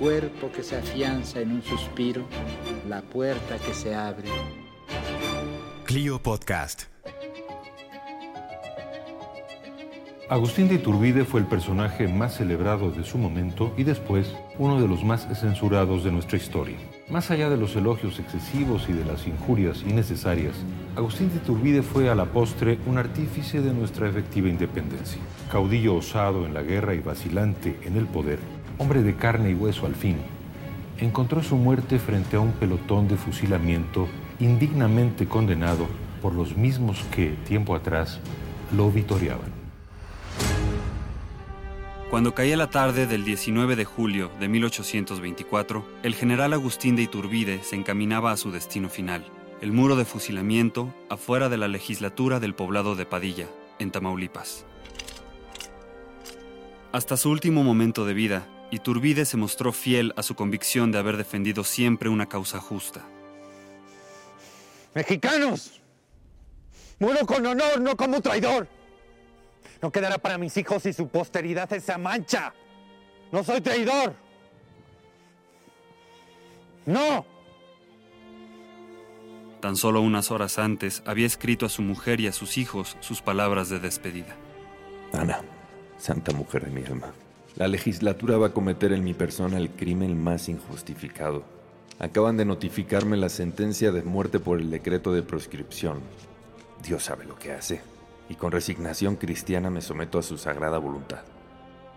Cuerpo que se afianza en un suspiro, la puerta que se abre. Clio Podcast. Agustín de Iturbide fue el personaje más celebrado de su momento y después uno de los más censurados de nuestra historia. Más allá de los elogios excesivos y de las injurias innecesarias, Agustín de Iturbide fue a la postre un artífice de nuestra efectiva independencia. Caudillo osado en la guerra y vacilante en el poder, hombre de carne y hueso al fin, encontró su muerte frente a un pelotón de fusilamiento indignamente condenado por los mismos que, tiempo atrás, lo vitoriaban. Cuando caía la tarde del 19 de julio de 1824, el general Agustín de Iturbide se encaminaba a su destino final, el muro de fusilamiento afuera de la legislatura del poblado de Padilla, en Tamaulipas. Hasta su último momento de vida, Iturbide se mostró fiel a su convicción de haber defendido siempre una causa justa. Mexicanos, muero con honor, no como traidor. No quedará para mis hijos y su posteridad esa mancha. No soy traidor. No. Tan solo unas horas antes había escrito a su mujer y a sus hijos sus palabras de despedida. Ana, santa mujer de mi alma, la legislatura va a cometer en mi persona el crimen más injustificado. Acaban de notificarme la sentencia de muerte por el decreto de proscripción. Dios sabe lo que hace, y con resignación cristiana me someto a su sagrada voluntad.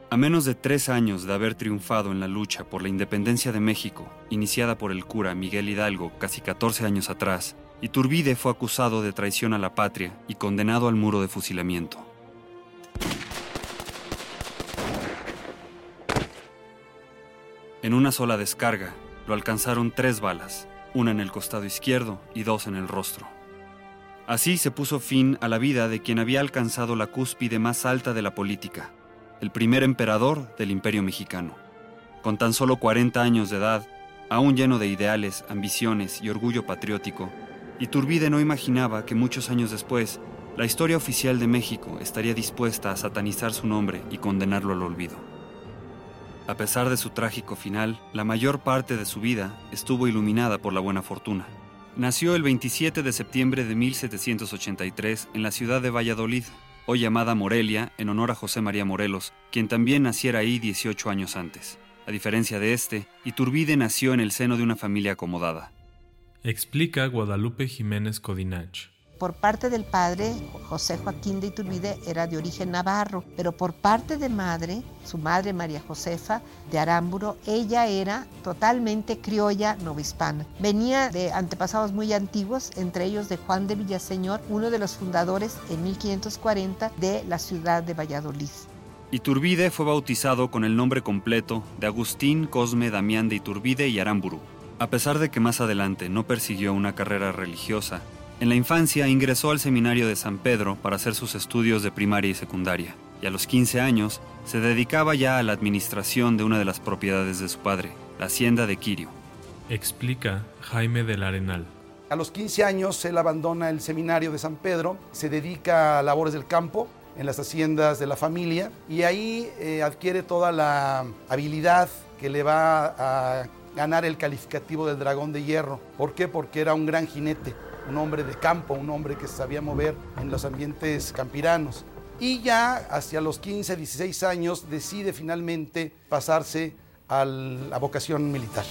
A menos de tres años de haber triunfado en la lucha por la independencia de México, iniciada por el cura Miguel Hidalgo casi 14 años atrás, Iturbide fue acusado de traición a la patria y condenado al muro de fusilamiento. En una sola descarga, lo alcanzaron tres balas, una en el costado izquierdo y dos en el rostro. Así se puso fin a la vida de quien había alcanzado la cúspide más alta de la política, el primer emperador del imperio mexicano. Con tan solo 40 años de edad, aún lleno de ideales, ambiciones y orgullo patriótico, Iturbide no imaginaba que muchos años después, la historia oficial de México estaría dispuesta a satanizar su nombre y condenarlo al olvido. A pesar de su trágico final, la mayor parte de su vida estuvo iluminada por la buena fortuna. Nació el 27 de septiembre de 1783 en la ciudad de Valladolid, hoy llamada Morelia en honor a José María Morelos, quien también naciera ahí 18 años antes. A diferencia de este, Iturbide nació en el seno de una familia acomodada. Explica Guadalupe Jiménez Codinach. Por parte del padre, José Joaquín de Iturbide era de origen navarro, pero por parte de madre, su madre María Josefa de Aramburo, ella era totalmente criolla novohispana. Venía de antepasados muy antiguos, entre ellos de Juan de Villaseñor, uno de los fundadores en 1540 de la ciudad de Valladolid. Iturbide fue bautizado con el nombre completo de Agustín Cosme Damián de Iturbide y Aramburu. A pesar de que más adelante no persiguió una carrera religiosa, en la infancia ingresó al seminario de San Pedro para hacer sus estudios de primaria y secundaria, y a los 15 años se dedicaba ya a la administración de una de las propiedades de su padre, la hacienda de Quirio. Explica Jaime del Arenal. A los 15 años él abandona el seminario de San Pedro, se dedica a labores del campo en las haciendas de la familia y ahí eh, adquiere toda la habilidad que le va a ganar el calificativo del dragón de hierro. ¿Por qué? Porque era un gran jinete, un hombre de campo, un hombre que sabía mover en los ambientes campiranos. Y ya hacia los 15, 16 años decide finalmente pasarse a la vocación militar.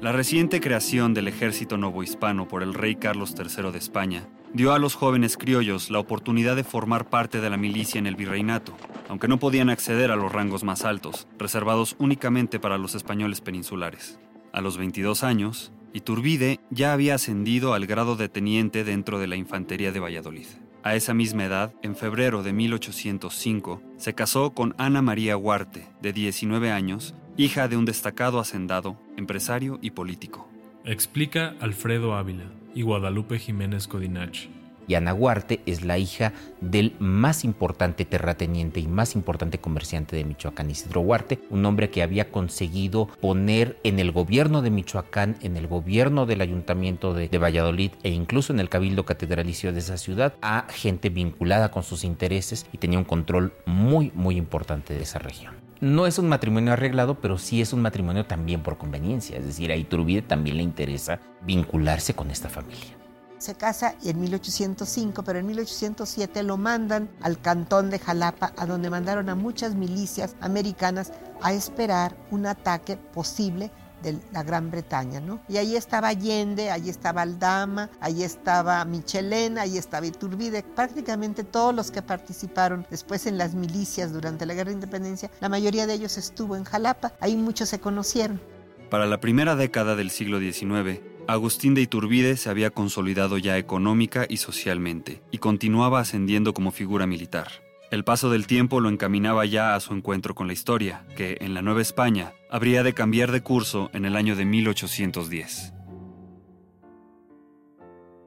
La reciente creación del ejército novohispano por el rey Carlos III de España dio a los jóvenes criollos la oportunidad de formar parte de la milicia en el virreinato, aunque no podían acceder a los rangos más altos, reservados únicamente para los españoles peninsulares. A los 22 años, Iturbide ya había ascendido al grado de teniente dentro de la infantería de Valladolid. A esa misma edad, en febrero de 1805, se casó con Ana María Huarte, de 19 años, hija de un destacado hacendado, empresario y político. Explica Alfredo Ávila y Guadalupe Jiménez Codinach. Y Ana Huarte es la hija del más importante terrateniente y más importante comerciante de Michoacán, Isidro Huarte, un hombre que había conseguido poner en el gobierno de Michoacán, en el gobierno del ayuntamiento de, de Valladolid e incluso en el cabildo catedralicio de esa ciudad a gente vinculada con sus intereses y tenía un control muy, muy importante de esa región. No es un matrimonio arreglado, pero sí es un matrimonio también por conveniencia. Es decir, a Iturbide también le interesa vincularse con esta familia. Se casa en 1805, pero en 1807 lo mandan al cantón de Jalapa, a donde mandaron a muchas milicias americanas a esperar un ataque posible de la Gran Bretaña, ¿no? Y ahí estaba Allende, ahí estaba Aldama, ahí estaba Michelena, ahí estaba Iturbide, prácticamente todos los que participaron después en las milicias durante la Guerra de Independencia, la mayoría de ellos estuvo en Jalapa, ahí muchos se conocieron. Para la primera década del siglo XIX, Agustín de Iturbide se había consolidado ya económica y socialmente, y continuaba ascendiendo como figura militar. El paso del tiempo lo encaminaba ya a su encuentro con la historia, que en la Nueva España habría de cambiar de curso en el año de 1810.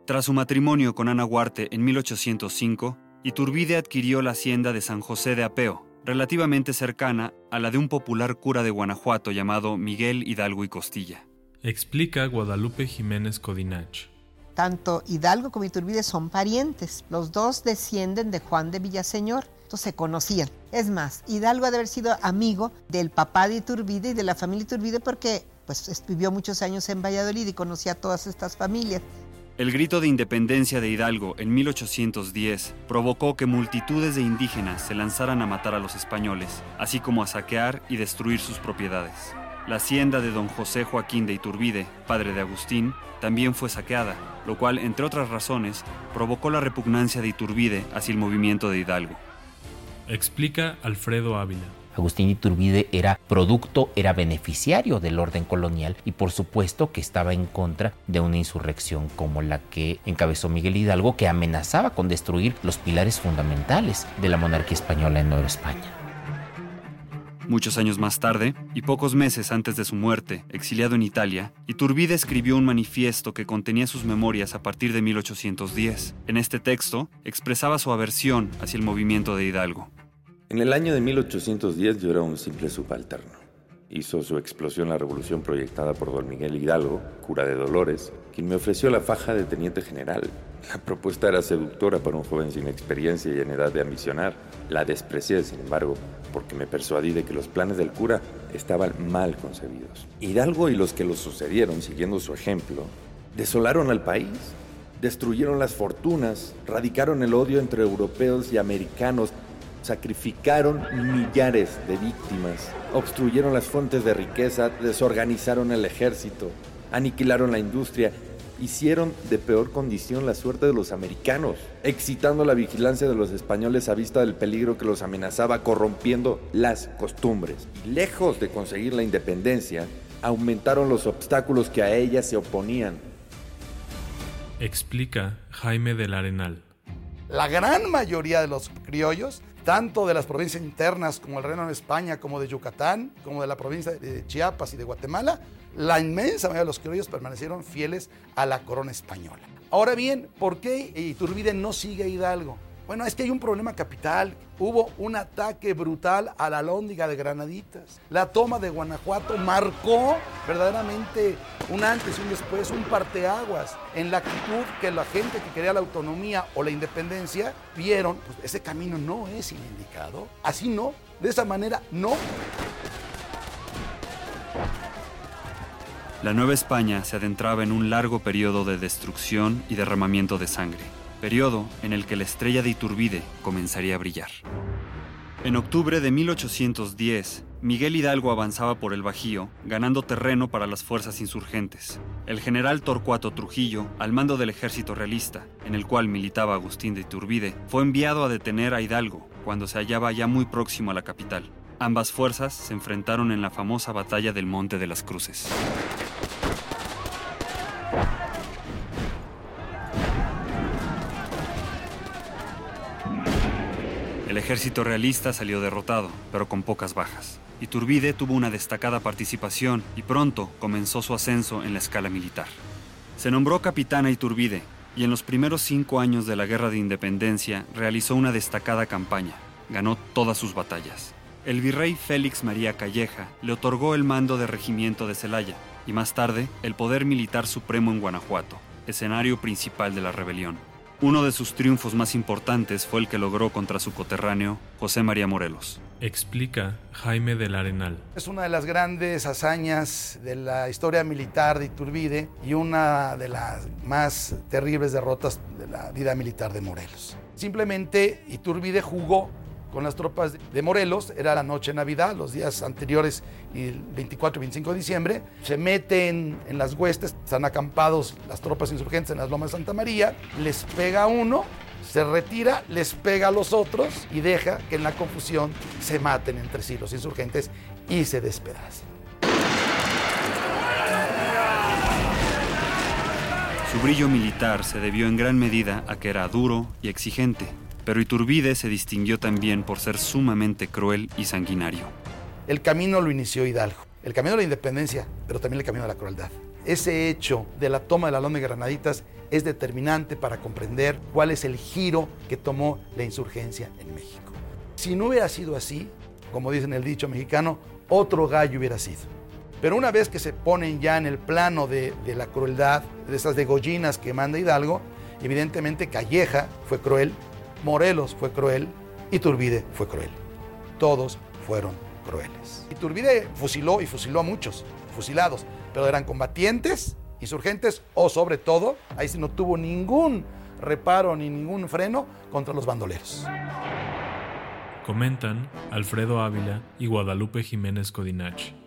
Tras su matrimonio con Ana Huarte en 1805, Iturbide adquirió la hacienda de San José de Apeo, relativamente cercana a la de un popular cura de Guanajuato llamado Miguel Hidalgo y Costilla. Explica Guadalupe Jiménez Codinach. Tanto Hidalgo como Iturbide son parientes. Los dos descienden de Juan de Villaseñor. Entonces se conocían. Es más, Hidalgo ha de haber sido amigo del papá de Iturbide y de la familia Iturbide porque pues, vivió muchos años en Valladolid y conocía a todas estas familias. El grito de independencia de Hidalgo en 1810 provocó que multitudes de indígenas se lanzaran a matar a los españoles, así como a saquear y destruir sus propiedades. La hacienda de don José Joaquín de Iturbide, padre de Agustín, también fue saqueada, lo cual, entre otras razones, provocó la repugnancia de Iturbide hacia el movimiento de Hidalgo. Explica Alfredo Ávila. Agustín Iturbide era producto, era beneficiario del orden colonial y por supuesto que estaba en contra de una insurrección como la que encabezó Miguel Hidalgo que amenazaba con destruir los pilares fundamentales de la monarquía española en Nueva España. Muchos años más tarde, y pocos meses antes de su muerte, exiliado en Italia, Iturbide escribió un manifiesto que contenía sus memorias a partir de 1810. En este texto, expresaba su aversión hacia el movimiento de Hidalgo. En el año de 1810 yo era un simple subalterno. Hizo su explosión la revolución proyectada por don Miguel Hidalgo, cura de Dolores, quien me ofreció la faja de teniente general. La propuesta era seductora para un joven sin experiencia y en edad de ambicionar. La desprecié, sin embargo, porque me persuadí de que los planes del cura estaban mal concebidos. Hidalgo y los que lo sucedieron, siguiendo su ejemplo, desolaron al país, destruyeron las fortunas, radicaron el odio entre europeos y americanos, sacrificaron millares de víctimas, obstruyeron las fuentes de riqueza, desorganizaron el ejército, aniquilaron la industria, hicieron de peor condición la suerte de los americanos, excitando la vigilancia de los españoles a vista del peligro que los amenazaba, corrompiendo las costumbres. Y lejos de conseguir la independencia, aumentaron los obstáculos que a ella se oponían. Explica Jaime del Arenal. La gran mayoría de los criollos tanto de las provincias internas como el Reino de España, como de Yucatán, como de la provincia de Chiapas y de Guatemala, la inmensa mayoría de los criollos permanecieron fieles a la corona española. Ahora bien, ¿por qué Iturbide no sigue a Hidalgo? Bueno, es que hay un problema capital. Hubo un ataque brutal a la lóndiga de Granaditas. La toma de Guanajuato marcó verdaderamente un antes y un después, un parteaguas en la actitud que la gente que quería la autonomía o la independencia vieron, pues ese camino no es indicado. Así no, de esa manera no. La Nueva España se adentraba en un largo periodo de destrucción y derramamiento de sangre periodo en el que la estrella de Iturbide comenzaría a brillar. En octubre de 1810, Miguel Hidalgo avanzaba por el Bajío, ganando terreno para las fuerzas insurgentes. El general Torcuato Trujillo, al mando del ejército realista, en el cual militaba Agustín de Iturbide, fue enviado a detener a Hidalgo cuando se hallaba ya muy próximo a la capital. Ambas fuerzas se enfrentaron en la famosa batalla del Monte de las Cruces. El ejército realista salió derrotado, pero con pocas bajas. Iturbide tuvo una destacada participación y pronto comenzó su ascenso en la escala militar. Se nombró capitán a Iturbide y en los primeros cinco años de la Guerra de Independencia realizó una destacada campaña. Ganó todas sus batallas. El virrey Félix María Calleja le otorgó el mando de regimiento de Celaya y más tarde el poder militar supremo en Guanajuato, escenario principal de la rebelión. Uno de sus triunfos más importantes fue el que logró contra su coterráneo José María Morelos. Explica Jaime del Arenal. Es una de las grandes hazañas de la historia militar de Iturbide y una de las más terribles derrotas de la vida militar de Morelos. Simplemente Iturbide jugó con las tropas de Morelos, era la noche de Navidad, los días anteriores, y el 24 y 25 de diciembre, se meten en las huestes, están acampados las tropas insurgentes en las lomas de Santa María, les pega uno, se retira, les pega a los otros y deja que en la confusión se maten entre sí los insurgentes y se despedacen. Su brillo militar se debió en gran medida a que era duro y exigente, pero Iturbide se distinguió también por ser sumamente cruel y sanguinario. El camino lo inició Hidalgo, el camino de la independencia, pero también el camino de la crueldad. Ese hecho de la toma de la Loma de Granaditas es determinante para comprender cuál es el giro que tomó la insurgencia en México. Si no hubiera sido así, como dicen el dicho mexicano, otro gallo hubiera sido. Pero una vez que se ponen ya en el plano de, de la crueldad, de esas degollinas que manda Hidalgo, evidentemente Calleja fue cruel, Morelos fue cruel, Iturbide fue cruel. Todos fueron crueles. Iturbide fusiló y fusiló a muchos, fusilados, pero eran combatientes, insurgentes o sobre todo, ahí sí no tuvo ningún reparo ni ningún freno contra los bandoleros. Comentan Alfredo Ávila y Guadalupe Jiménez Codinach.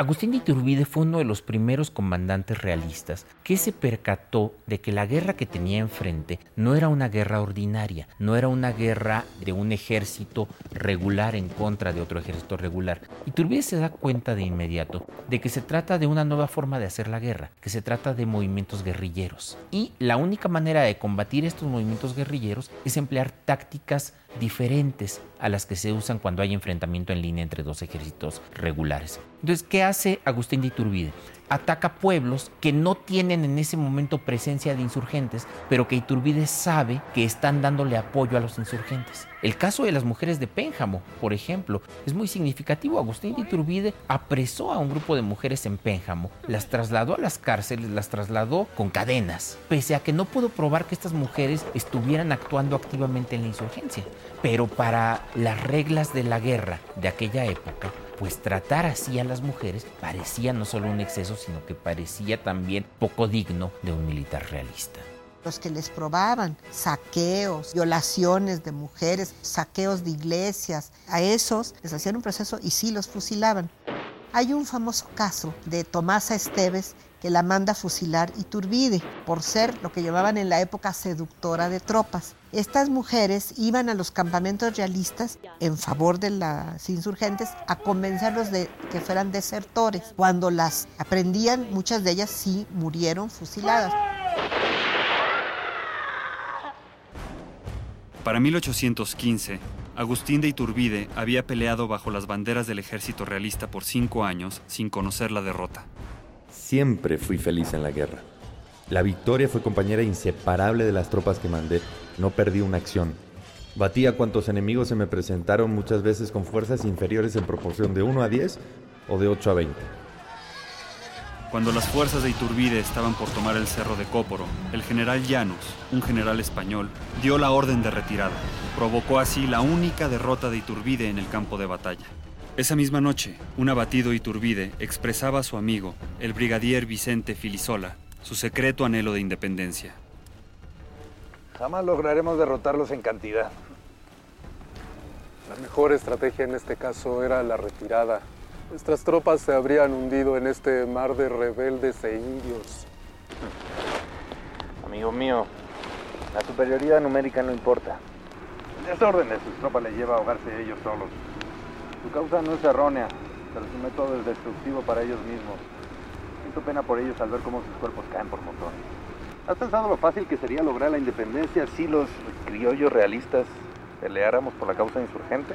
Agustín de Iturbide fue uno de los primeros comandantes realistas que se percató de que la guerra que tenía enfrente no era una guerra ordinaria, no era una guerra de un ejército regular en contra de otro ejército regular. Iturbide se da cuenta de inmediato de que se trata de una nueva forma de hacer la guerra, que se trata de movimientos guerrilleros. Y la única manera de combatir estos movimientos guerrilleros es emplear tácticas diferentes a las que se usan cuando hay enfrentamiento en línea entre dos ejércitos regulares. Entonces, ¿qué hace Agustín de Iturbide? Ataca pueblos que no tienen en ese momento presencia de insurgentes, pero que Iturbide sabe que están dándole apoyo a los insurgentes. El caso de las mujeres de Pénjamo, por ejemplo, es muy significativo. Agustín de Iturbide apresó a un grupo de mujeres en Pénjamo, las trasladó a las cárceles, las trasladó con cadenas, pese a que no pudo probar que estas mujeres estuvieran actuando activamente en la insurgencia. Pero para las reglas de la guerra de aquella época, pues tratar así a las mujeres parecía no solo un exceso, sino que parecía también poco digno de un militar realista los que les probaban saqueos, violaciones de mujeres, saqueos de iglesias. A esos les hacían un proceso y sí los fusilaban. Hay un famoso caso de Tomasa Esteves que la manda a fusilar Iturbide por ser lo que llamaban en la época seductora de tropas. Estas mujeres iban a los campamentos realistas en favor de las insurgentes a convencerlos de que fueran desertores. Cuando las aprendían, muchas de ellas sí murieron fusiladas. Para 1815, Agustín de Iturbide había peleado bajo las banderas del ejército realista por cinco años sin conocer la derrota. Siempre fui feliz en la guerra. La victoria fue compañera inseparable de las tropas que mandé. No perdí una acción. Batí a cuantos enemigos se me presentaron muchas veces con fuerzas inferiores en proporción de 1 a 10 o de 8 a 20. Cuando las fuerzas de Iturbide estaban por tomar el cerro de Cóporo, el general Llanos, un general español, dio la orden de retirada. Provocó así la única derrota de Iturbide en el campo de batalla. Esa misma noche, un abatido Iturbide expresaba a su amigo, el brigadier Vicente Filisola, su secreto anhelo de independencia. Jamás lograremos derrotarlos en cantidad. La mejor estrategia en este caso era la retirada. Nuestras tropas se habrían hundido en este mar de rebeldes e indios. Amigo mío, la superioridad numérica no importa. El desorden de sus tropas les lleva a ahogarse ellos solos. Su causa no es errónea, pero su método es destructivo para ellos mismos. Siento pena por ellos al ver cómo sus cuerpos caen por montones. ¿Has pensado lo fácil que sería lograr la independencia si los criollos realistas peleáramos por la causa insurgente?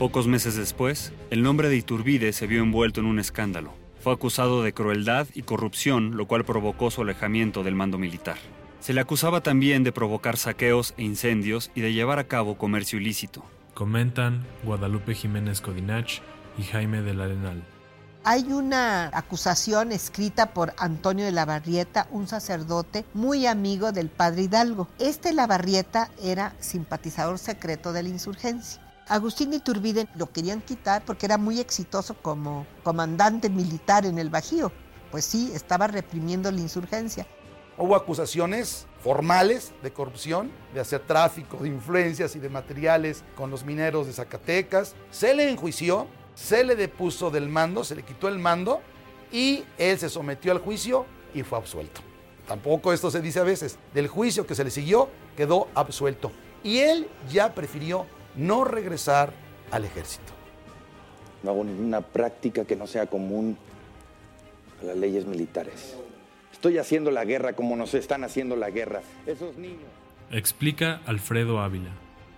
Pocos meses después, el nombre de Iturbide se vio envuelto en un escándalo. Fue acusado de crueldad y corrupción, lo cual provocó su alejamiento del mando militar. Se le acusaba también de provocar saqueos e incendios y de llevar a cabo comercio ilícito. Comentan Guadalupe Jiménez Codinach y Jaime del Arenal. Hay una acusación escrita por Antonio de la Barrieta, un sacerdote muy amigo del padre Hidalgo. Este Lavarrieta era simpatizador secreto de la insurgencia. Agustín Iturbide lo querían quitar porque era muy exitoso como comandante militar en el Bajío. Pues sí, estaba reprimiendo la insurgencia. Hubo acusaciones formales de corrupción, de hacer tráfico de influencias y de materiales con los mineros de Zacatecas. Se le enjuició, se le depuso del mando, se le quitó el mando y él se sometió al juicio y fue absuelto. Tampoco esto se dice a veces. Del juicio que se le siguió quedó absuelto. Y él ya prefirió no regresar al ejército. No hago ninguna práctica que no sea común a las leyes militares. Estoy haciendo la guerra como nos están haciendo la guerra. Esos niños. Explica Alfredo Ávila.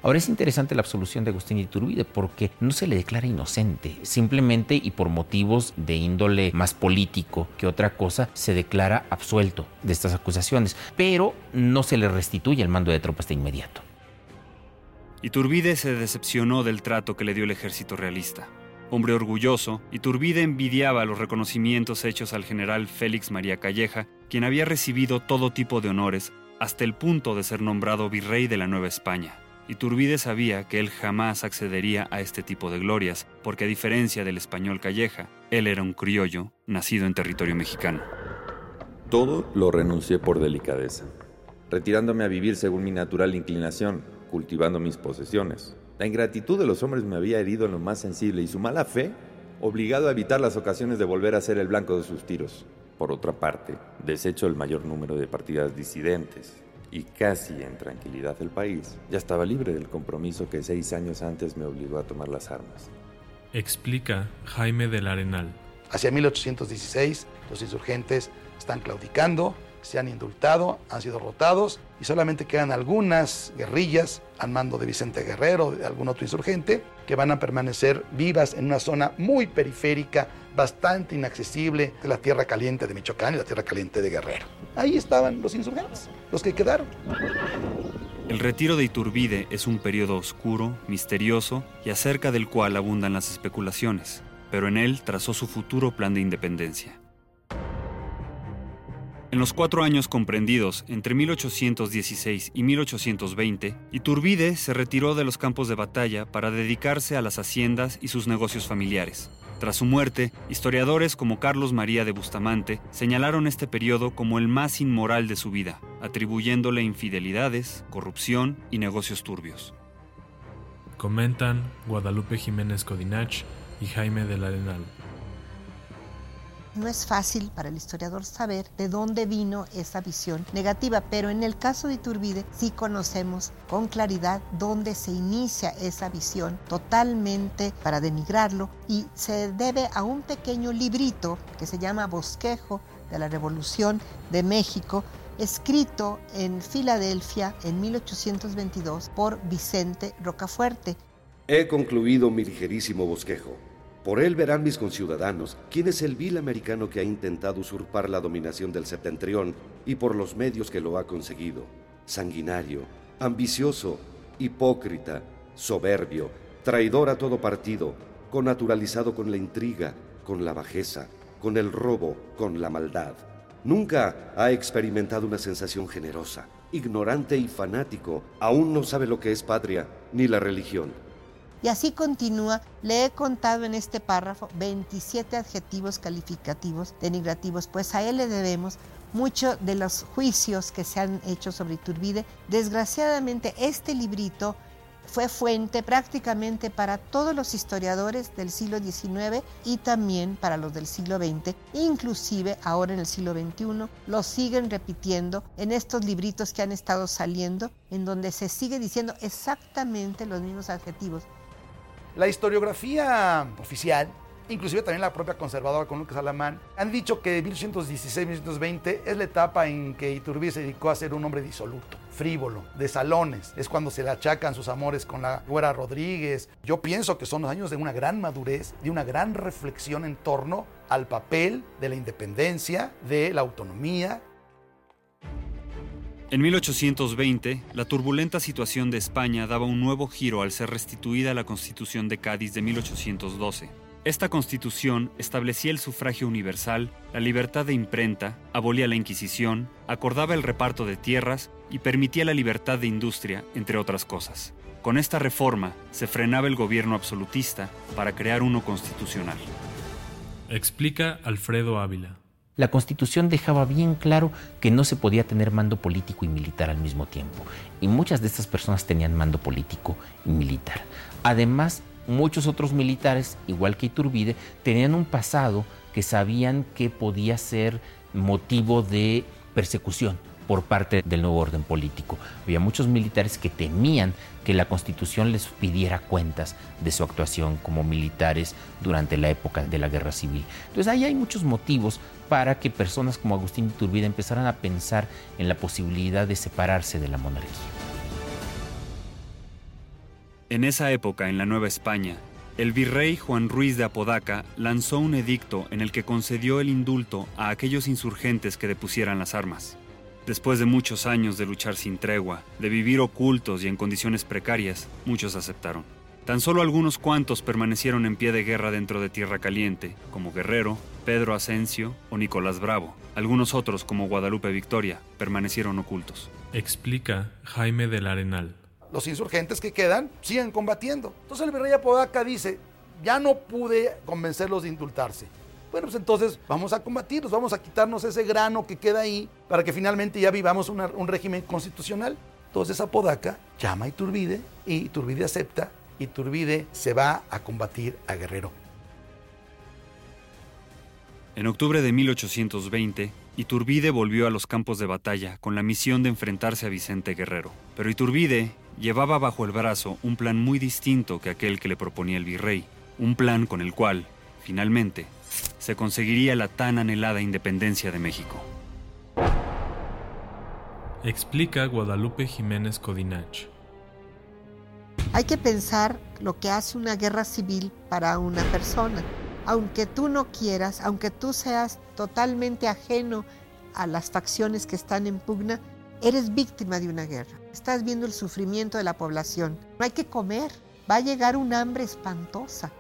Ahora es interesante la absolución de Agustín Iturbide porque no se le declara inocente, simplemente y por motivos de índole más político que otra cosa, se declara absuelto de estas acusaciones, pero no se le restituye el mando de tropas de inmediato. Iturbide se decepcionó del trato que le dio el ejército realista. Hombre orgulloso, Iturbide envidiaba los reconocimientos hechos al general Félix María Calleja, quien había recibido todo tipo de honores hasta el punto de ser nombrado virrey de la Nueva España. Iturbide sabía que él jamás accedería a este tipo de glorias, porque a diferencia del español Calleja, él era un criollo nacido en territorio mexicano. Todo lo renuncié por delicadeza, retirándome a vivir según mi natural inclinación, cultivando mis posesiones. La ingratitud de los hombres me había herido en lo más sensible y su mala fe obligado a evitar las ocasiones de volver a ser el blanco de sus tiros. Por otra parte, deshecho el mayor número de partidas disidentes y casi en tranquilidad el país, ya estaba libre del compromiso que seis años antes me obligó a tomar las armas. Explica Jaime del Arenal. Hacia 1816, los insurgentes están claudicando, se han indultado, han sido rotados y solamente quedan algunas guerrillas al mando de Vicente Guerrero o de algún otro insurgente que van a permanecer vivas en una zona muy periférica, bastante inaccesible de la tierra caliente de Michoacán y la tierra caliente de Guerrero. Ahí estaban los insurgentes, los que quedaron. El retiro de Iturbide es un periodo oscuro, misterioso y acerca del cual abundan las especulaciones, pero en él trazó su futuro plan de independencia. En los cuatro años comprendidos entre 1816 y 1820, Iturbide se retiró de los campos de batalla para dedicarse a las haciendas y sus negocios familiares. Tras su muerte, historiadores como Carlos María de Bustamante señalaron este periodo como el más inmoral de su vida, atribuyéndole infidelidades, corrupción y negocios turbios. Comentan Guadalupe Jiménez Codinach y Jaime del Arenal. No es fácil para el historiador saber de dónde vino esa visión negativa, pero en el caso de Iturbide sí conocemos con claridad dónde se inicia esa visión totalmente para denigrarlo y se debe a un pequeño librito que se llama Bosquejo de la Revolución de México, escrito en Filadelfia en 1822 por Vicente Rocafuerte. He concluido mi ligerísimo bosquejo. Por él verán mis conciudadanos quién es el vil americano que ha intentado usurpar la dominación del septentrión y por los medios que lo ha conseguido. Sanguinario, ambicioso, hipócrita, soberbio, traidor a todo partido, connaturalizado con la intriga, con la bajeza, con el robo, con la maldad. Nunca ha experimentado una sensación generosa, ignorante y fanático, aún no sabe lo que es patria ni la religión. Y así continúa, le he contado en este párrafo 27 adjetivos calificativos denigrativos, pues a él le debemos mucho de los juicios que se han hecho sobre Iturbide. Desgraciadamente este librito fue fuente prácticamente para todos los historiadores del siglo XIX y también para los del siglo XX, inclusive ahora en el siglo XXI, lo siguen repitiendo en estos libritos que han estado saliendo, en donde se sigue diciendo exactamente los mismos adjetivos. La historiografía oficial inclusive también la propia conservadora con Lucas Alamán, han dicho que 1816-1820 es la etapa en que Iturbide se dedicó a ser un hombre disoluto, frívolo, de salones. Es cuando se le achacan sus amores con la güera Rodríguez. Yo pienso que son los años de una gran madurez, de una gran reflexión en torno al papel de la independencia, de la autonomía, en 1820, la turbulenta situación de España daba un nuevo giro al ser restituida la Constitución de Cádiz de 1812. Esta constitución establecía el sufragio universal, la libertad de imprenta, abolía la Inquisición, acordaba el reparto de tierras y permitía la libertad de industria, entre otras cosas. Con esta reforma se frenaba el gobierno absolutista para crear uno constitucional. Explica Alfredo Ávila. La constitución dejaba bien claro que no se podía tener mando político y militar al mismo tiempo, y muchas de estas personas tenían mando político y militar. Además, muchos otros militares, igual que Iturbide, tenían un pasado que sabían que podía ser motivo de persecución por parte del nuevo orden político. Había muchos militares que temían que la constitución les pidiera cuentas de su actuación como militares durante la época de la guerra civil. Entonces ahí hay muchos motivos para que personas como Agustín Iturbide empezaran a pensar en la posibilidad de separarse de la monarquía. En esa época, en la Nueva España, el virrey Juan Ruiz de Apodaca lanzó un edicto en el que concedió el indulto a aquellos insurgentes que depusieran las armas. Después de muchos años de luchar sin tregua, de vivir ocultos y en condiciones precarias, muchos aceptaron. Tan solo algunos cuantos permanecieron en pie de guerra dentro de Tierra Caliente, como Guerrero, Pedro Asensio o Nicolás Bravo. Algunos otros, como Guadalupe Victoria, permanecieron ocultos. Explica Jaime del Arenal los insurgentes que quedan siguen combatiendo. Entonces el virrey Apodaca dice, ya no pude convencerlos de indultarse. Bueno, pues entonces vamos a combatirlos, vamos a quitarnos ese grano que queda ahí para que finalmente ya vivamos un régimen constitucional. Entonces Apodaca llama a Iturbide y Iturbide acepta Iturbide se va a combatir a Guerrero. En octubre de 1820, Iturbide volvió a los campos de batalla con la misión de enfrentarse a Vicente Guerrero. Pero Iturbide llevaba bajo el brazo un plan muy distinto que aquel que le proponía el virrey, un plan con el cual, finalmente, se conseguiría la tan anhelada independencia de México. Explica Guadalupe Jiménez Codinach. Hay que pensar lo que hace una guerra civil para una persona. Aunque tú no quieras, aunque tú seas totalmente ajeno a las facciones que están en pugna, eres víctima de una guerra. Estás viendo el sufrimiento de la población. No hay que comer. Va a llegar un hambre espantosa.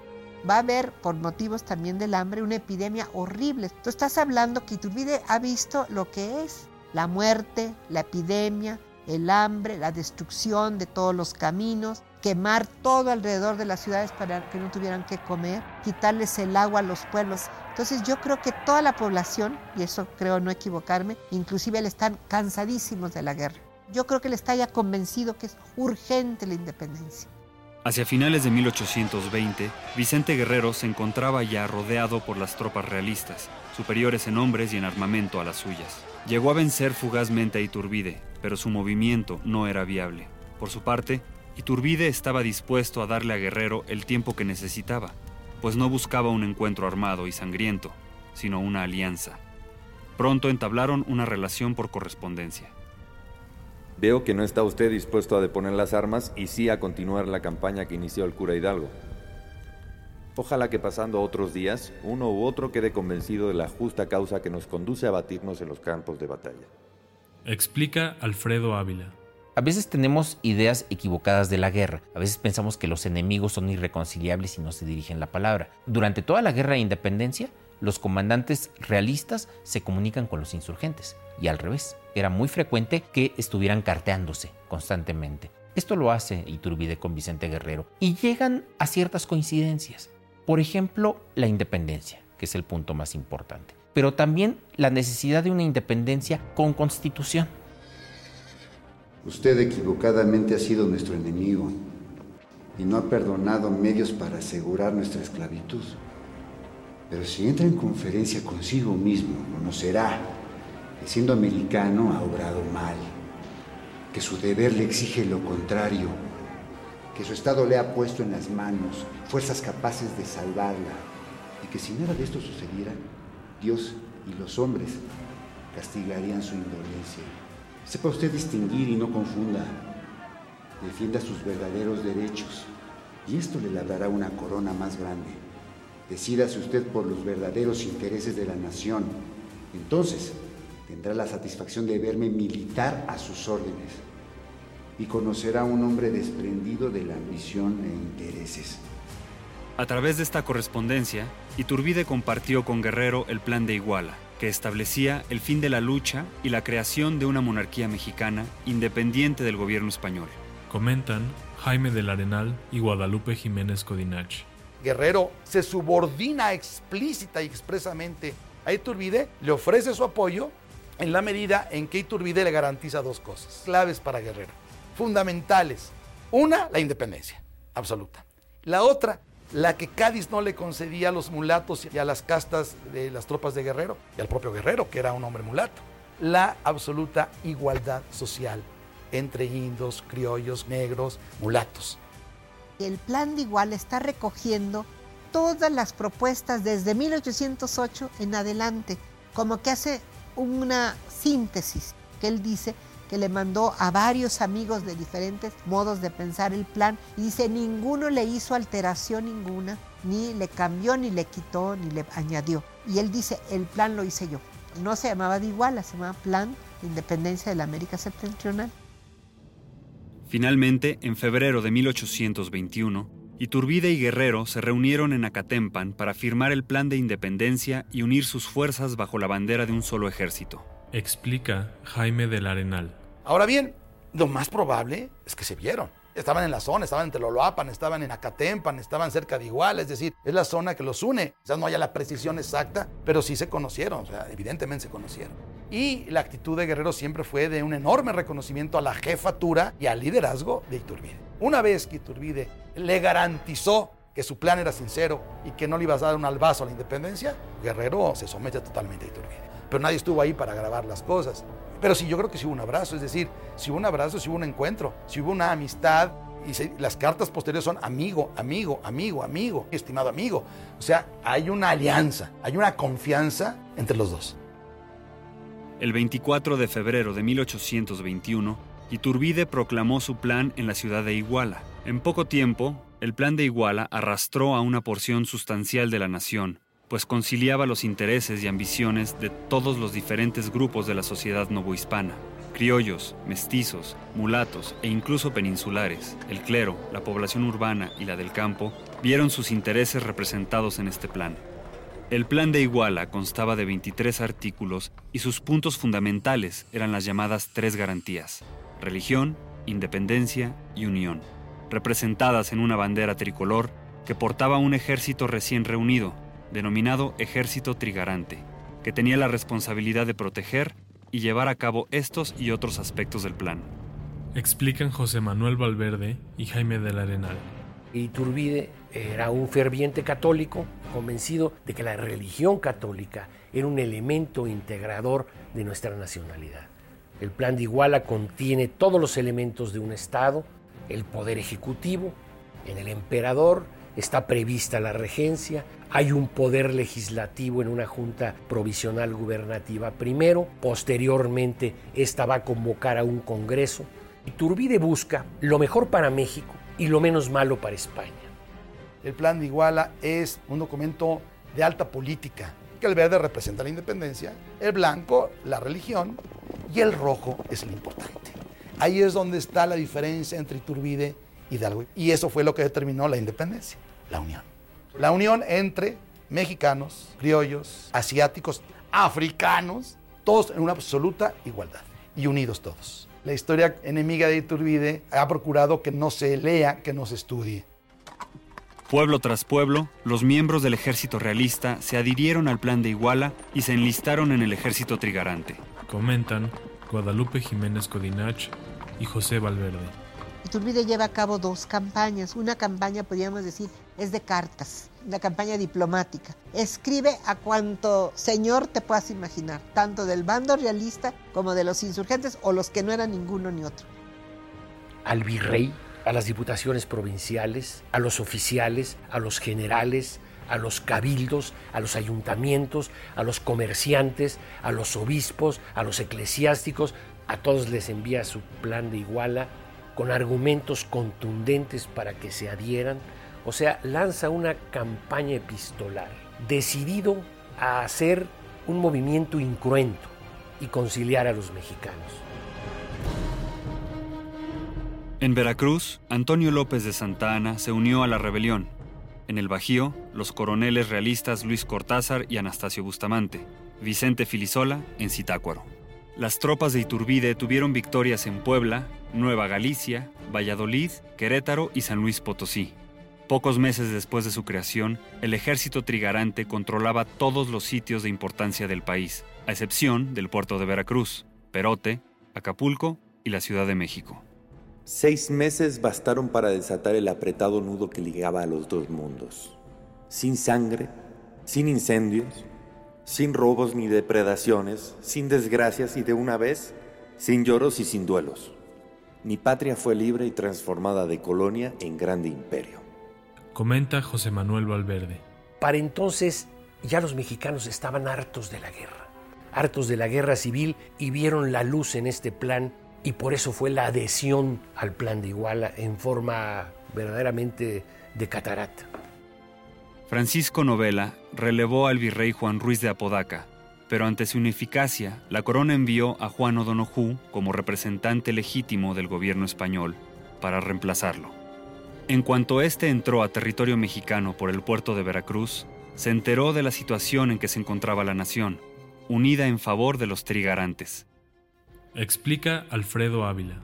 Va a haber, por motivos también del hambre, una epidemia horrible. Tú estás hablando que Iturbide ha visto lo que es la muerte, la epidemia, el hambre, la destrucción de todos los caminos, quemar todo alrededor de las ciudades para que no tuvieran que comer, quitarles el agua a los pueblos. Entonces yo creo que toda la población, y eso creo no equivocarme, inclusive le están cansadísimos de la guerra yo creo que él está ya convencido que es urgente la independencia. Hacia finales de 1820, Vicente Guerrero se encontraba ya rodeado por las tropas realistas, superiores en hombres y en armamento a las suyas. Llegó a vencer fugazmente a Iturbide, pero su movimiento no era viable. Por su parte, Iturbide estaba dispuesto a darle a Guerrero el tiempo que necesitaba, pues no buscaba un encuentro armado y sangriento, sino una alianza. Pronto entablaron una relación por correspondencia. Veo que no está usted dispuesto a deponer las armas y sí a continuar la campaña que inició el cura Hidalgo. Ojalá que pasando otros días, uno u otro quede convencido de la justa causa que nos conduce a batirnos en los campos de batalla. Explica Alfredo Ávila. A veces tenemos ideas equivocadas de la guerra. A veces pensamos que los enemigos son irreconciliables y no se dirigen la palabra. Durante toda la guerra de independencia, los comandantes realistas se comunican con los insurgentes. Y al revés. Era muy frecuente que estuvieran carteándose constantemente. Esto lo hace Iturbide con Vicente Guerrero y llegan a ciertas coincidencias. Por ejemplo, la independencia, que es el punto más importante, pero también la necesidad de una independencia con constitución. Usted equivocadamente ha sido nuestro enemigo y no ha perdonado medios para asegurar nuestra esclavitud. Pero si entra en conferencia consigo mismo, conocerá que siendo americano ha obrado mal, que su deber le exige lo contrario, que su Estado le ha puesto en las manos fuerzas capaces de salvarla y que si nada de esto sucediera, Dios y los hombres castigarían su indolencia. Sepa usted distinguir y no confunda. Defienda sus verdaderos derechos y esto le labrará una corona más grande. Decídase usted por los verdaderos intereses de la nación. Entonces tendrá la satisfacción de verme militar a sus órdenes y conocerá a un hombre desprendido de la ambición e intereses. A través de esta correspondencia, Iturbide compartió con Guerrero el plan de Iguala, que establecía el fin de la lucha y la creación de una monarquía mexicana independiente del gobierno español. Comentan Jaime del Arenal y Guadalupe Jiménez Codinach. Guerrero se subordina explícita y expresamente a Iturbide, le ofrece su apoyo en la medida en que Iturbide le garantiza dos cosas claves para Guerrero, fundamentales. Una, la independencia, absoluta. La otra, la que Cádiz no le concedía a los mulatos y a las castas de las tropas de Guerrero, y al propio Guerrero, que era un hombre mulato, la absoluta igualdad social entre indos, criollos, negros, mulatos. El plan de Iguala está recogiendo todas las propuestas desde 1808 en adelante, como que hace una síntesis que él dice que le mandó a varios amigos de diferentes modos de pensar el plan y dice ninguno le hizo alteración ninguna, ni le cambió, ni le quitó, ni le añadió. Y él dice, el plan lo hice yo. No se llamaba de Iguala, se llamaba Plan de Independencia de la América Septentrional. Finalmente, en febrero de 1821, Iturbide y Guerrero se reunieron en Acatempan para firmar el plan de independencia y unir sus fuerzas bajo la bandera de un solo ejército. Explica Jaime del Arenal. Ahora bien, lo más probable es que se vieron. Estaban en la zona, estaban en Teloloapan, estaban en Acatempan, estaban cerca de Iguala, es decir, es la zona que los une. Quizás no haya la precisión exacta, pero sí se conocieron, o sea, evidentemente se conocieron. Y la actitud de Guerrero siempre fue de un enorme reconocimiento a la jefatura y al liderazgo de Iturbide. Una vez que Iturbide le garantizó que su plan era sincero y que no le iba a dar un albazo a la independencia, Guerrero se somete totalmente a Iturbide. Pero nadie estuvo ahí para grabar las cosas. Pero sí, yo creo que sí hubo un abrazo, es decir, si hubo un abrazo, si hubo un encuentro, si hubo una amistad. Y se- las cartas posteriores son amigo, amigo, amigo, amigo, estimado amigo. O sea, hay una alianza, hay una confianza entre los dos. El 24 de febrero de 1821, Iturbide proclamó su plan en la ciudad de Iguala. En poco tiempo, el plan de Iguala arrastró a una porción sustancial de la nación, pues conciliaba los intereses y ambiciones de todos los diferentes grupos de la sociedad novohispana. Criollos, mestizos, mulatos e incluso peninsulares, el clero, la población urbana y la del campo vieron sus intereses representados en este plan. El plan de Iguala constaba de 23 artículos y sus puntos fundamentales eran las llamadas tres garantías, religión, independencia y unión, representadas en una bandera tricolor que portaba un ejército recién reunido, denominado Ejército Trigarante, que tenía la responsabilidad de proteger y llevar a cabo estos y otros aspectos del plan. Explican José Manuel Valverde y Jaime del Arenal. Iturbide era un ferviente católico, convencido de que la religión católica era un elemento integrador de nuestra nacionalidad. El plan de Iguala contiene todos los elementos de un Estado, el poder ejecutivo, en el emperador está prevista la regencia, hay un poder legislativo en una junta provisional gubernativa primero, posteriormente esta va a convocar a un congreso. Iturbide busca lo mejor para México y lo menos malo para España. El plan de Iguala es un documento de alta política, que el verde representa la independencia, el blanco la religión y el rojo es lo importante. Ahí es donde está la diferencia entre Iturbide y Hidalgo. Y eso fue lo que determinó la independencia, la unión. La unión entre mexicanos, criollos, asiáticos, africanos todos en una absoluta igualdad y unidos todos. La historia enemiga de Iturbide ha procurado que no se lea, que no se estudie. Pueblo tras pueblo, los miembros del ejército realista se adhirieron al plan de Iguala y se enlistaron en el ejército trigarante. Comentan Guadalupe Jiménez Codinach y José Valverde. Iturbide lleva a cabo dos campañas. Una campaña, podríamos decir, es de cartas, una campaña diplomática. Escribe a cuanto señor te puedas imaginar, tanto del bando realista como de los insurgentes o los que no eran ninguno ni otro. Al virrey, a las diputaciones provinciales, a los oficiales, a los generales, a los cabildos, a los ayuntamientos, a los comerciantes, a los obispos, a los eclesiásticos, a todos les envía su plan de iguala con argumentos contundentes para que se adhieran. O sea, lanza una campaña epistolar decidido a hacer un movimiento incruento y conciliar a los mexicanos. En Veracruz, Antonio López de Santa Ana se unió a la rebelión. En el Bajío, los coroneles realistas Luis Cortázar y Anastasio Bustamante, Vicente Filisola en Zitácuaro. Las tropas de Iturbide tuvieron victorias en Puebla, Nueva Galicia, Valladolid, Querétaro y San Luis Potosí. Pocos meses después de su creación, el ejército trigarante controlaba todos los sitios de importancia del país, a excepción del puerto de Veracruz, Perote, Acapulco y la Ciudad de México. Seis meses bastaron para desatar el apretado nudo que ligaba a los dos mundos. Sin sangre, sin incendios, sin robos ni depredaciones, sin desgracias y de una vez, sin lloros y sin duelos. Mi patria fue libre y transformada de colonia en grande imperio. Comenta José Manuel Valverde. Para entonces ya los mexicanos estaban hartos de la guerra, hartos de la guerra civil y vieron la luz en este plan y por eso fue la adhesión al plan de Iguala en forma verdaderamente de catarata. Francisco Novela relevó al virrey Juan Ruiz de Apodaca, pero ante su ineficacia, la corona envió a Juan O'Donoghue como representante legítimo del gobierno español para reemplazarlo. En cuanto éste entró a territorio mexicano por el puerto de Veracruz, se enteró de la situación en que se encontraba la nación, unida en favor de los trigarantes. Explica Alfredo Ávila.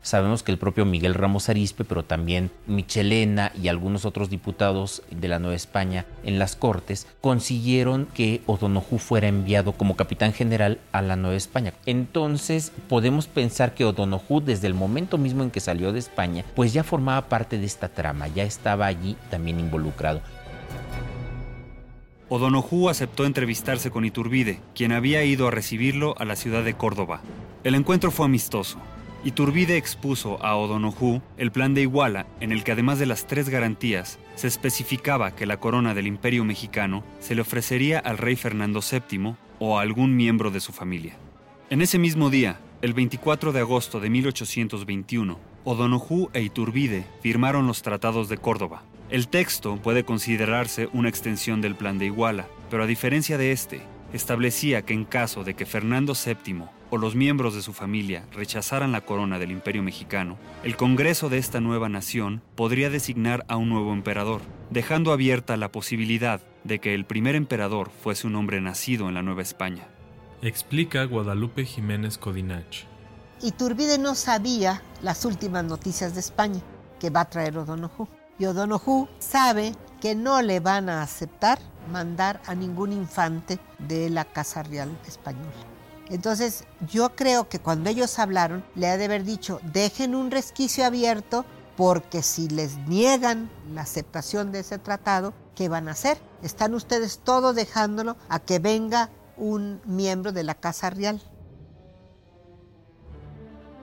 Sabemos que el propio Miguel Ramos Arispe, pero también Michelena y algunos otros diputados de la Nueva España en las Cortes consiguieron que O'Donoghue fuera enviado como capitán general a la Nueva España. Entonces podemos pensar que O'Donoghue desde el momento mismo en que salió de España, pues ya formaba parte de esta trama, ya estaba allí también involucrado. O'Donoghue aceptó entrevistarse con Iturbide, quien había ido a recibirlo a la ciudad de Córdoba. El encuentro fue amistoso. Iturbide expuso a O'Donoghue el plan de Iguala, en el que además de las tres garantías, se especificaba que la corona del Imperio mexicano se le ofrecería al rey Fernando VII o a algún miembro de su familia. En ese mismo día, el 24 de agosto de 1821, O'Donoghue e Iturbide firmaron los tratados de Córdoba. El texto puede considerarse una extensión del plan de Iguala, pero a diferencia de este, establecía que en caso de que Fernando VII o los miembros de su familia rechazaran la corona del Imperio mexicano, el Congreso de esta nueva nación podría designar a un nuevo emperador, dejando abierta la posibilidad de que el primer emperador fuese un hombre nacido en la Nueva España. Explica Guadalupe Jiménez Codinach. Iturbide no sabía las últimas noticias de España que va a traer O'Donoghue. Y O'Donoghue sabe que no le van a aceptar mandar a ningún infante de la Casa Real Española. Entonces, yo creo que cuando ellos hablaron, le ha de haber dicho, dejen un resquicio abierto porque si les niegan la aceptación de ese tratado, ¿qué van a hacer? Están ustedes todos dejándolo a que venga un miembro de la Casa Real.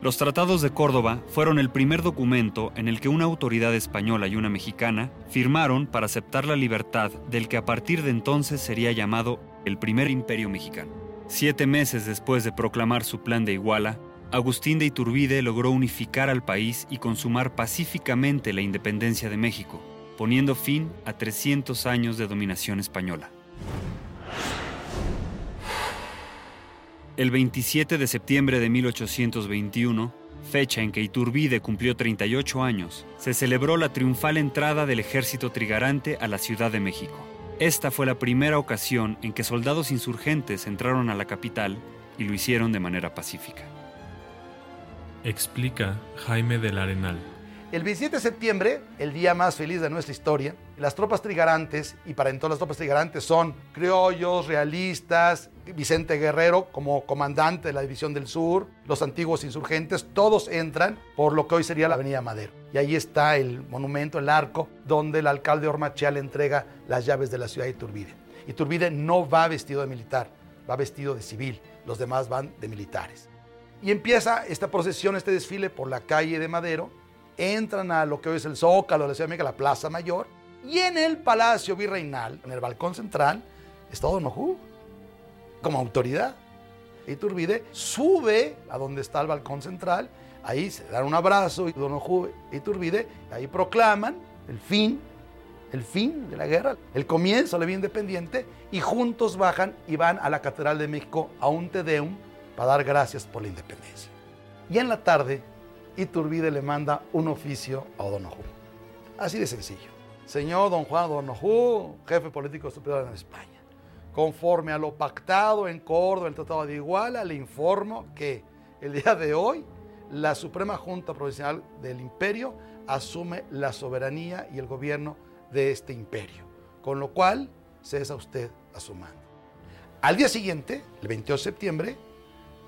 Los tratados de Córdoba fueron el primer documento en el que una autoridad española y una mexicana firmaron para aceptar la libertad del que a partir de entonces sería llamado el primer imperio mexicano. Siete meses después de proclamar su plan de Iguala, Agustín de Iturbide logró unificar al país y consumar pacíficamente la independencia de México, poniendo fin a 300 años de dominación española. El 27 de septiembre de 1821, fecha en que Iturbide cumplió 38 años, se celebró la triunfal entrada del ejército trigarante a la Ciudad de México. Esta fue la primera ocasión en que soldados insurgentes entraron a la capital y lo hicieron de manera pacífica. Explica Jaime del Arenal. El 27 de septiembre, el día más feliz de nuestra historia, las tropas trigarantes, y para entonces las tropas trigarantes son criollos, realistas, Vicente Guerrero como comandante de la División del Sur, los antiguos insurgentes, todos entran por lo que hoy sería la Avenida Madero. Y ahí está el monumento, el arco, donde el alcalde Ormachea le entrega las llaves de la ciudad de Iturbide. Iturbide no va vestido de militar, va vestido de civil, los demás van de militares. Y empieza esta procesión, este desfile por la calle de Madero, entran a lo que hoy es el Zócalo la Ciudad de México, la Plaza Mayor, y en el Palacio Virreinal, en el balcón central, está Donojú como autoridad. Iturbide sube a donde está el balcón central, ahí se dan un abrazo, y Donojú y Iturbide, ahí proclaman el fin, el fin de la guerra, el comienzo de la vida independiente, y juntos bajan y van a la Catedral de México a un Te Deum para dar gracias por la independencia. Y en la tarde, Iturbide le manda un oficio a O'Donoghue. Así de sencillo. Señor don Juan O'Donoghue, jefe político superior en España, conforme a lo pactado en Córdoba, en el Tratado de Iguala, le informo que el día de hoy la Suprema Junta Provincial del Imperio asume la soberanía y el gobierno de este imperio, con lo cual cesa usted a su mando. Al día siguiente, el 28 de septiembre,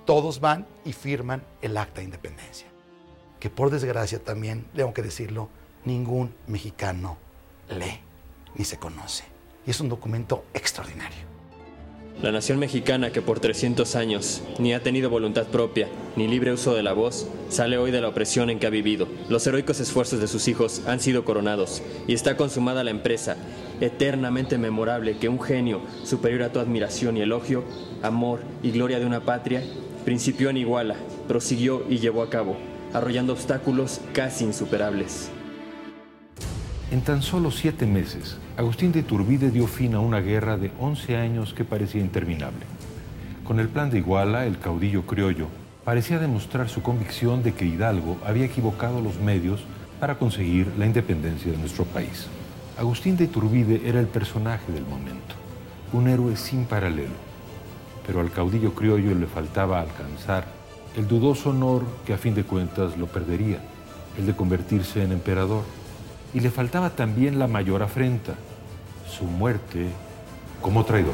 todos van y firman el acta de independencia que por desgracia también, tengo que decirlo, ningún mexicano lee ni se conoce. Y es un documento extraordinario. La nación mexicana que por 300 años ni ha tenido voluntad propia ni libre uso de la voz, sale hoy de la opresión en que ha vivido. Los heroicos esfuerzos de sus hijos han sido coronados y está consumada la empresa, eternamente memorable que un genio superior a tu admiración y elogio, amor y gloria de una patria, principió en Iguala, prosiguió y llevó a cabo arrollando obstáculos casi insuperables. En tan solo siete meses, Agustín de Iturbide dio fin a una guerra de 11 años que parecía interminable. Con el plan de Iguala, el caudillo criollo parecía demostrar su convicción de que Hidalgo había equivocado los medios para conseguir la independencia de nuestro país. Agustín de Iturbide era el personaje del momento, un héroe sin paralelo, pero al caudillo criollo le faltaba alcanzar el dudoso honor que a fin de cuentas lo perdería, el de convertirse en emperador. Y le faltaba también la mayor afrenta, su muerte como traidor.